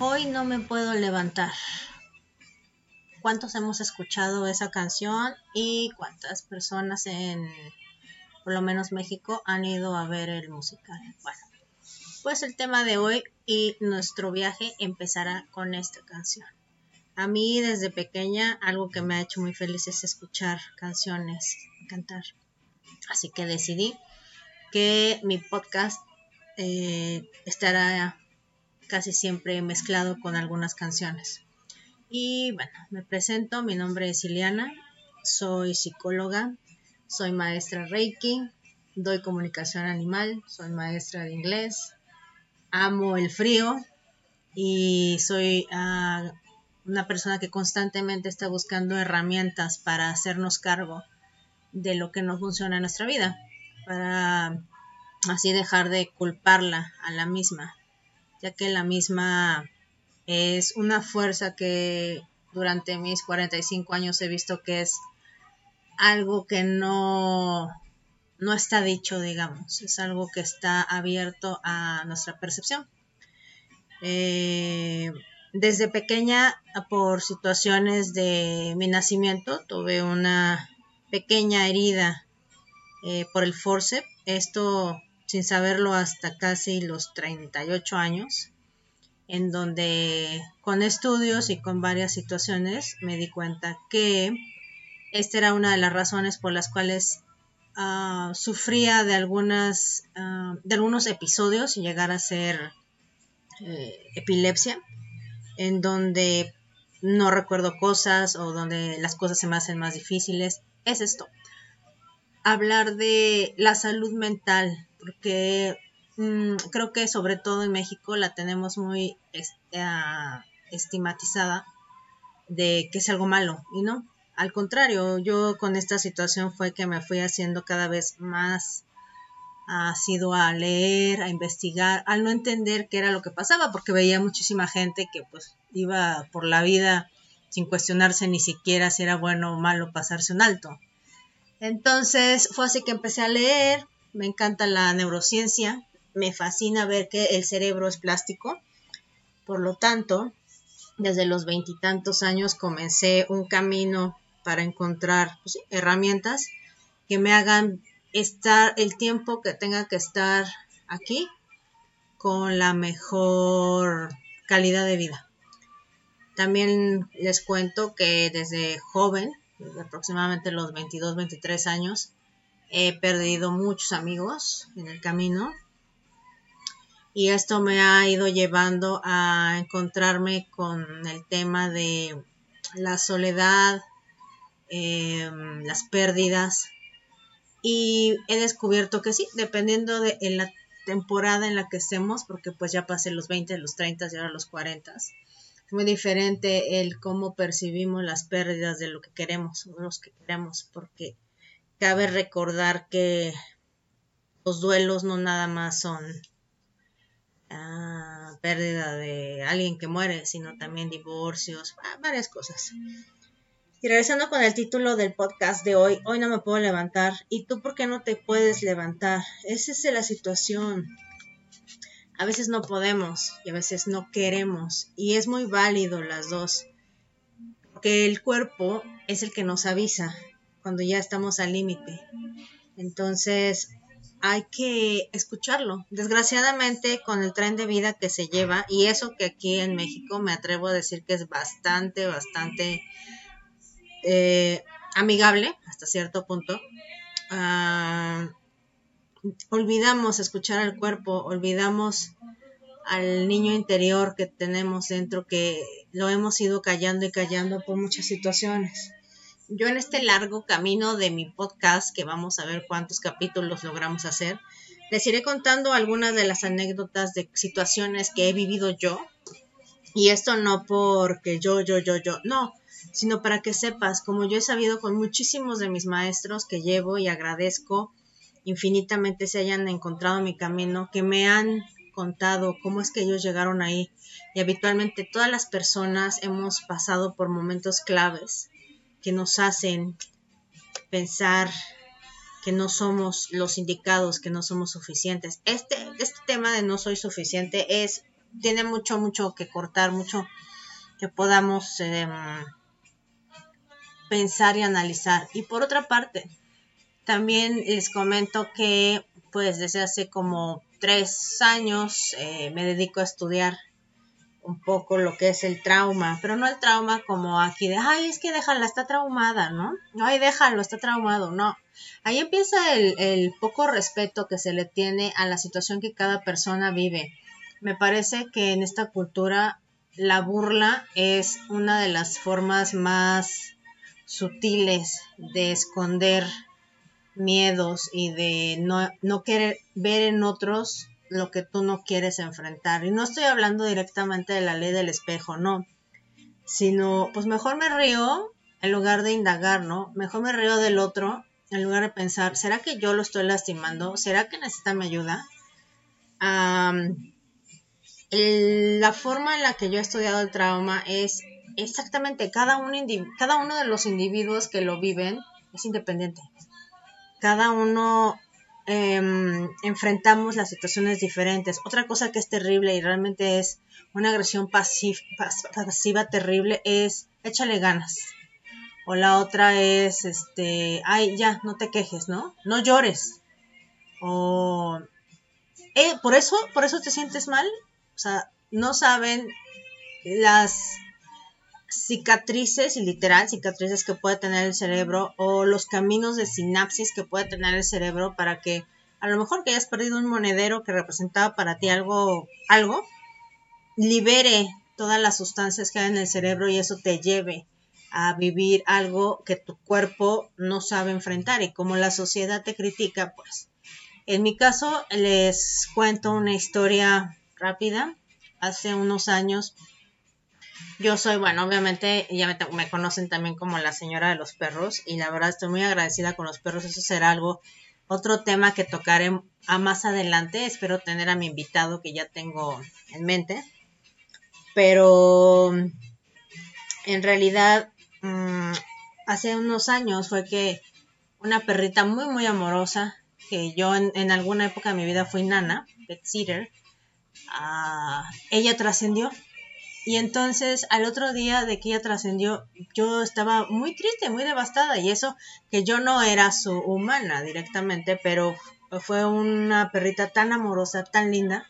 Hoy no me puedo levantar. ¿Cuántos hemos escuchado esa canción y cuántas personas en, por lo menos México, han ido a ver el musical? Bueno, pues el tema de hoy y nuestro viaje empezará con esta canción. A mí desde pequeña algo que me ha hecho muy feliz es escuchar canciones, cantar. Así que decidí que mi podcast eh, estará casi siempre mezclado con algunas canciones. Y bueno, me presento, mi nombre es Ileana, soy psicóloga, soy maestra Reiki, doy comunicación animal, soy maestra de inglés, amo el frío y soy ah, una persona que constantemente está buscando herramientas para hacernos cargo de lo que no funciona en nuestra vida, para así dejar de culparla a la misma ya que la misma es una fuerza que durante mis 45 años he visto que es algo que no, no está dicho, digamos, es algo que está abierto a nuestra percepción. Eh, desde pequeña, por situaciones de mi nacimiento, tuve una pequeña herida eh, por el forceps. Esto sin saberlo hasta casi los 38 años, en donde con estudios y con varias situaciones me di cuenta que esta era una de las razones por las cuales ah, sufría de algunas ah, de algunos episodios y llegar a ser eh, epilepsia en donde no recuerdo cosas o donde las cosas se me hacen más difíciles. Es esto hablar de la salud mental porque mm, creo que sobre todo en México la tenemos muy ah, estigmatizada de que es algo malo y no. Al contrario, yo con esta situación fue que me fui haciendo cada vez más sido a leer, a investigar, al no entender qué era lo que pasaba, porque veía muchísima gente que pues iba por la vida sin cuestionarse ni siquiera si era bueno o malo pasarse un alto. Entonces fue así que empecé a leer, me encanta la neurociencia, me fascina ver que el cerebro es plástico. Por lo tanto, desde los veintitantos años comencé un camino para encontrar pues herramientas que me hagan estar el tiempo que tenga que estar aquí con la mejor calidad de vida. También les cuento que desde joven, aproximadamente los 22, 23 años, he perdido muchos amigos en el camino. Y esto me ha ido llevando a encontrarme con el tema de la soledad, em, las pérdidas. Y he descubierto que sí, dependiendo de la temporada en la que estemos, porque pues ya pasé los 20, los 30 y ahora los 40, es muy diferente el cómo percibimos las pérdidas de lo que queremos o los que queremos, porque Cabe recordar que los duelos no nada más son ah, pérdida de alguien que muere, sino también divorcios, ah, varias cosas. Y regresando con el título del podcast de hoy, hoy no me puedo levantar. ¿Y tú por qué no te puedes levantar? Esa es la situación. A veces no podemos y a veces no queremos. Y es muy válido las dos. Porque el cuerpo es el que nos avisa cuando ya estamos al límite. Entonces, hay que escucharlo. Desgraciadamente, con el tren de vida que se lleva, y eso que aquí en México me atrevo a decir que es bastante, bastante eh, amigable hasta cierto punto, ah, olvidamos escuchar al cuerpo, olvidamos al niño interior que tenemos dentro, que lo hemos ido callando y callando por muchas situaciones yo en este largo camino de mi podcast, que vamos a ver cuántos capítulos logramos hacer, les iré contando algunas de las anécdotas de situaciones que he vivido yo. Y esto no porque yo, yo, yo, yo, no, sino para que sepas, como yo he sabido con muchísimos de mis maestros que llevo y agradezco infinitamente se hayan encontrado en mi camino, que me han contado cómo es que ellos llegaron ahí. Y habitualmente todas las personas hemos pasado por momentos claves que nos hacen pensar que no somos los indicados, que no somos suficientes. Este, este tema de no soy suficiente es tiene mucho, mucho que cortar, mucho que podamos em, pensar y analizar. Y por otra parte, también les comento que pues desde hace como tres años eh, me dedico a estudiar un poco lo que es el trauma, pero no el trauma como aquí de, ay, es que déjala, está traumada, ¿no? Ay, déjalo, está traumado, no. Ahí empieza el, el poco respeto que se le tiene a la situación que cada persona vive. Me parece que en esta cultura la burla es una de las formas más sutiles de esconder miedos y de no, no querer ver en otros lo que tú no quieres enfrentar. Y no estoy hablando directamente de la ley del espejo, no. Sino, pues mejor me río en lugar de indagar, ¿no? Mejor me río del otro en lugar de pensar, ¿será que yo lo estoy lastimando? ¿Será que necesita mi ayuda? la forma en la que yo he estudiado el trauma es exactamente cada uno, cada uno de los individuos que lo viven es independiente. Cada uno Em, enfrentamos las situaciones diferentes. Otra cosa que es terrible y realmente es una agresión pasiva terrible es échale ganas. O la otra es, este, ay, ya, no te quejes, ¿no? No llores. O, eh, por eso, por eso te sientes mal. O sea, no saben las cicatrices, y literal, cicatrices que puede tener el cerebro o los caminos de sinapsis que puede tener el cerebro para que a lo mejor que hayas perdido un monedero que representaba para ti algo, algo, libere todas las sustancias que hay en el cerebro y eso te lleve a vivir algo que tu cuerpo no sabe enfrentar y como la sociedad te critica, pues. En mi caso les cuento una historia rápida. Hace unos años yo soy, bueno, obviamente ya me, conocen también como la señora de los perros y la verdad estoy muy agradecida con los perros. Eso será algo, otro tema que tocaré a más adelante. Espero tener a mi invitado que ya tengo en mente. Pero en realidad, mm, hace unos años fue que una perrita muy, muy amorosa, que yo en, alguna época de mi vida fui nana, pet sitter, ah, ella trascendió y entonces al otro día de que ella trascendió, yo estaba muy triste, muy devastada. Y eso que yo no era su humana directamente, pero fue una perrita tan amorosa, tan linda,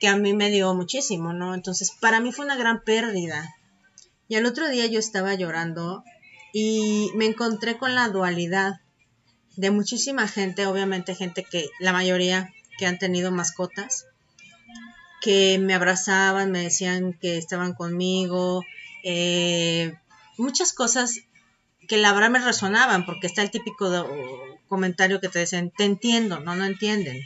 que a mí me dio muchísimo, ¿no? Entonces para mí fue una gran pérdida. Y al otro día yo estaba llorando y me encontré con la dualidad de muchísima gente, obviamente gente que la mayoría que han tenido mascotas que me abrazaban, me decían que estaban conmigo, eh, muchas cosas que la verdad me resonaban, porque está el típico comentario que te dicen, te entiendo, no, no entienden.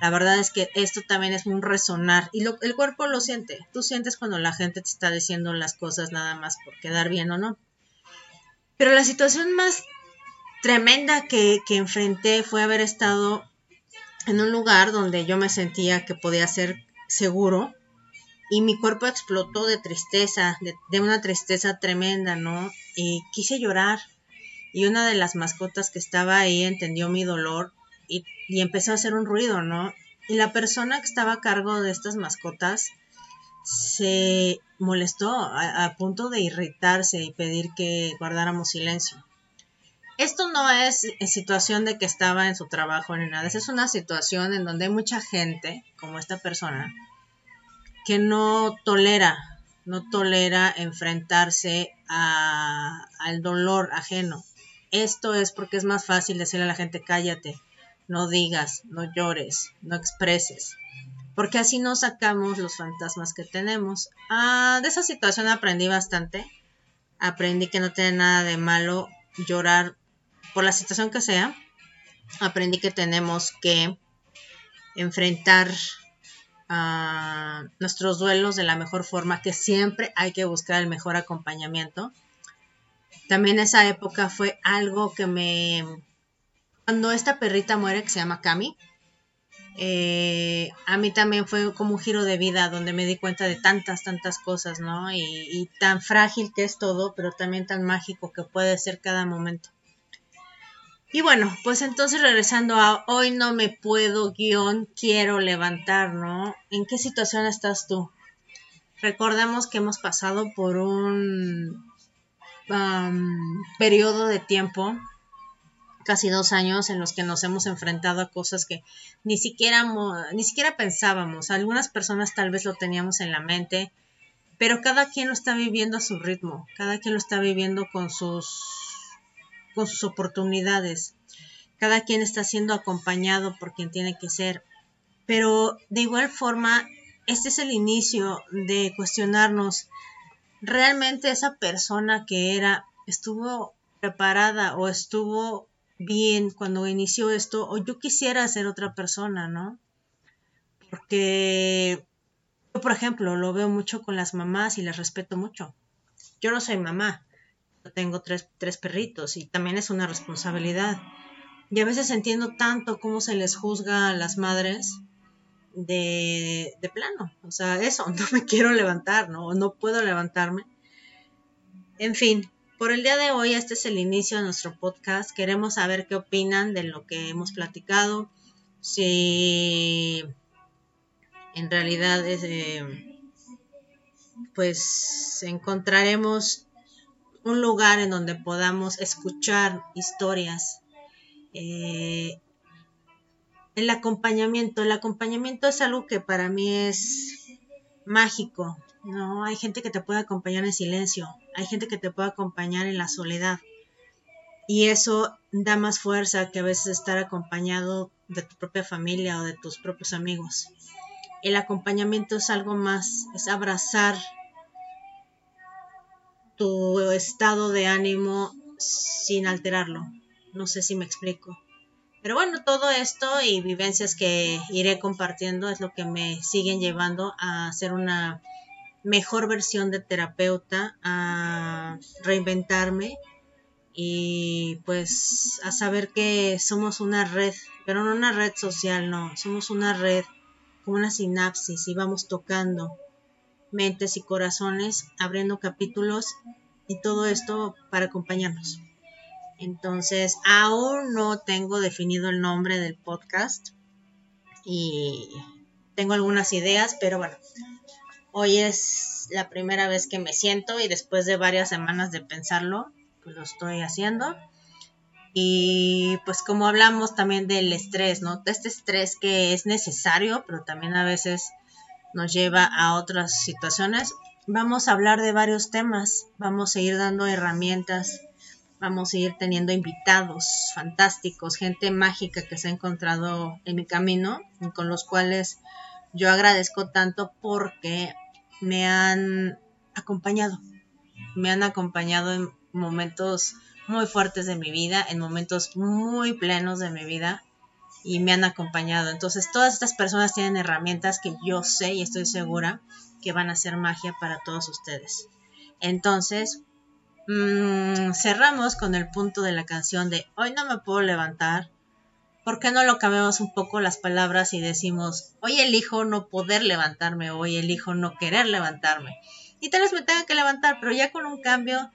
La verdad es que esto también es un resonar y el cuerpo lo siente. Tú sientes cuando la gente te está diciendo las cosas nada más por quedar bien o no. Pero la situación más tremenda que, que enfrenté fue haber estado en un lugar donde yo me sentía que podía ser seguro y mi cuerpo explotó de tristeza, de, una tristeza tremenda, ¿no? Y quise llorar y una de las mascotas que estaba ahí entendió mi dolor y, empezó a hacer un ruido, ¿no? Y la persona que estaba a cargo de estas mascotas se molestó a, punto de irritarse y pedir que guardáramos silencio. Esto no es situación de que estaba en su trabajo ni nada, es una situación en donde hay mucha gente, como esta persona, que no tolera, no tolera enfrentarse al dolor ajeno. Esto es porque es más fácil decirle a la gente cállate, no digas, no llores, no expreses, porque así no sacamos los fantasmas que tenemos. Ah, de esa situación aprendí bastante, aprendí que no tiene nada de malo llorar por la situación que sea, aprendí que tenemos que enfrentar nuestros duelos de la mejor forma, que siempre hay que buscar el mejor acompañamiento. También esa época fue algo que me... Cuando esta perrita muere, que se llama Cami, eh, a mí también fue como un giro de vida donde me di cuenta de tantas, tantas cosas, ¿no? y tan frágil que es todo, pero también tan mágico que puede ser cada momento. Y bueno, pues entonces regresando a hoy no me puedo guion, quiero levantar, ¿no? ¿En qué situación estás tú? recordemos que hemos pasado por un periodo de tiempo, casi dos años, en los que nos hemos enfrentado a cosas que ni siquiera, ni siquiera pensábamos. Algunas personas tal vez lo teníamos en la mente, pero cada quien lo está viviendo a su ritmo, cada quien lo está viviendo con sus, con sus oportunidades, cada quien está siendo acompañado por quien tiene que ser. Pero de igual forma, este es el inicio de cuestionarnos realmente esa persona que era estuvo preparada o estuvo bien cuando inició esto o yo quisiera ser otra persona, ¿no? Porque yo, por ejemplo, lo veo mucho con las mamás y les respeto mucho. Yo no soy mamá, tengo tres, tres perritos y también es una responsabilidad. Y a veces entiendo tanto cómo se les juzga a las madres de, de plano. O sea, eso, no me quiero levantar, ¿no? No puedo levantarme. En fin, por el día de hoy, este es el inicio de nuestro podcast. Queremos saber qué opinan de lo que hemos platicado. Si en realidad es, eh, pues encontraremos un lugar en donde podamos escuchar historias eh, el acompañamiento. El acompañamiento es algo que para mí es mágico, ¿no? Hay gente que te puede acompañar en silencio, hay gente que te puede acompañar en la soledad. Y eso da más fuerza que a veces estar acompañado de tu propia familia o de tus propios amigos. El acompañamiento es algo más, es abrazar tu estado de ánimo sin alterarlo. No sé si me explico. Pero bueno, todo esto y vivencias que iré compartiendo es lo que me siguen llevando a ser una mejor versión de terapeuta, a reinventarme y pues a saber que somos una red, pero no una red social, no, somos una red como una sinapsis y vamos tocando mentes y corazones, abriendo capítulos y todo esto para acompañarnos. Entonces, aún no tengo definido el nombre del podcast y tengo algunas ideas, pero bueno, hoy es la primera vez que me siento y después de varias semanas de pensarlo, pues lo estoy haciendo. Y pues como hablamos también del estrés, ¿no? Este estrés que es necesario, pero también a veces nos lleva a otras situaciones. Vamos a hablar de varios temas, vamos a ir dando herramientas Vamos a ir teniendo invitados fantásticos, gente mágica que se ha encontrado en mi camino y con los cuales yo agradezco tanto porque me han acompañado. Me han acompañado en momentos muy fuertes de mi vida, en momentos muy plenos de mi vida y me han acompañado. Entonces todas estas personas tienen herramientas que yo sé y estoy segura que van a ser magia para todos ustedes. Entonces, Mm, cerramos con el punto de la canción de Hoy no me puedo levantar. ¿Por qué no lo cambiamos un poco las palabras y decimos Hoy elijo no poder levantarme, hoy elijo no querer levantarme? Y tal vez me tenga que levantar, pero ya con un cambio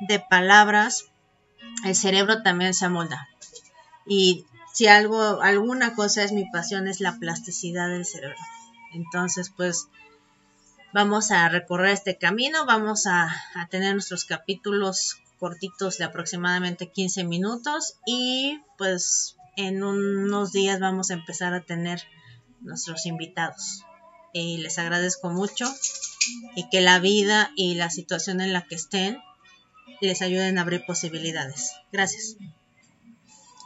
de palabras, el cerebro también se amolda. Y si algo, alguna cosa es mi pasión, es la plasticidad del cerebro. Entonces, pues vamos a recorrer este camino, vamos a, tener nuestros capítulos cortitos de aproximadamente 15 minutos y pues en unos días vamos a empezar a tener nuestros invitados. Y les agradezco mucho y que la vida y la situación en la que estén les ayuden a abrir posibilidades. Gracias.